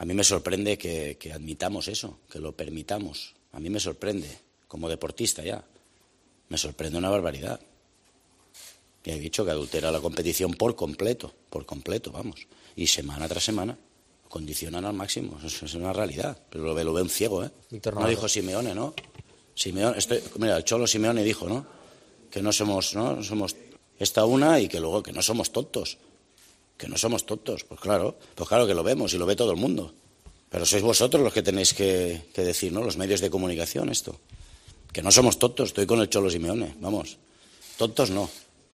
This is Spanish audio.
A mí me sorprende que, que admitamos eso, que lo permitamos. A mí me sorprende, como deportista ya. Me sorprende una barbaridad. Y he dicho que adultera la competición por completo, por completo, vamos. Y semana tras semana condicionan al máximo. Eso es una realidad. Pero lo ve, lo ve un ciego, ¿eh? Víctor No dijo Simeone, ¿no? Simeone, estoy- mira, el Cholo Simeone dijo, ¿no? Que no somos. No somos esta una y que luego que no somos tontos. Que no somos tontos. Pues claro, pues claro que lo vemos y lo ve todo el mundo. Pero sois vosotros los que tenéis que, decir, ¿no? Los medios de comunicación, esto. Que no somos tontos, estoy con el Cholo Simeone, vamos. Tontos no.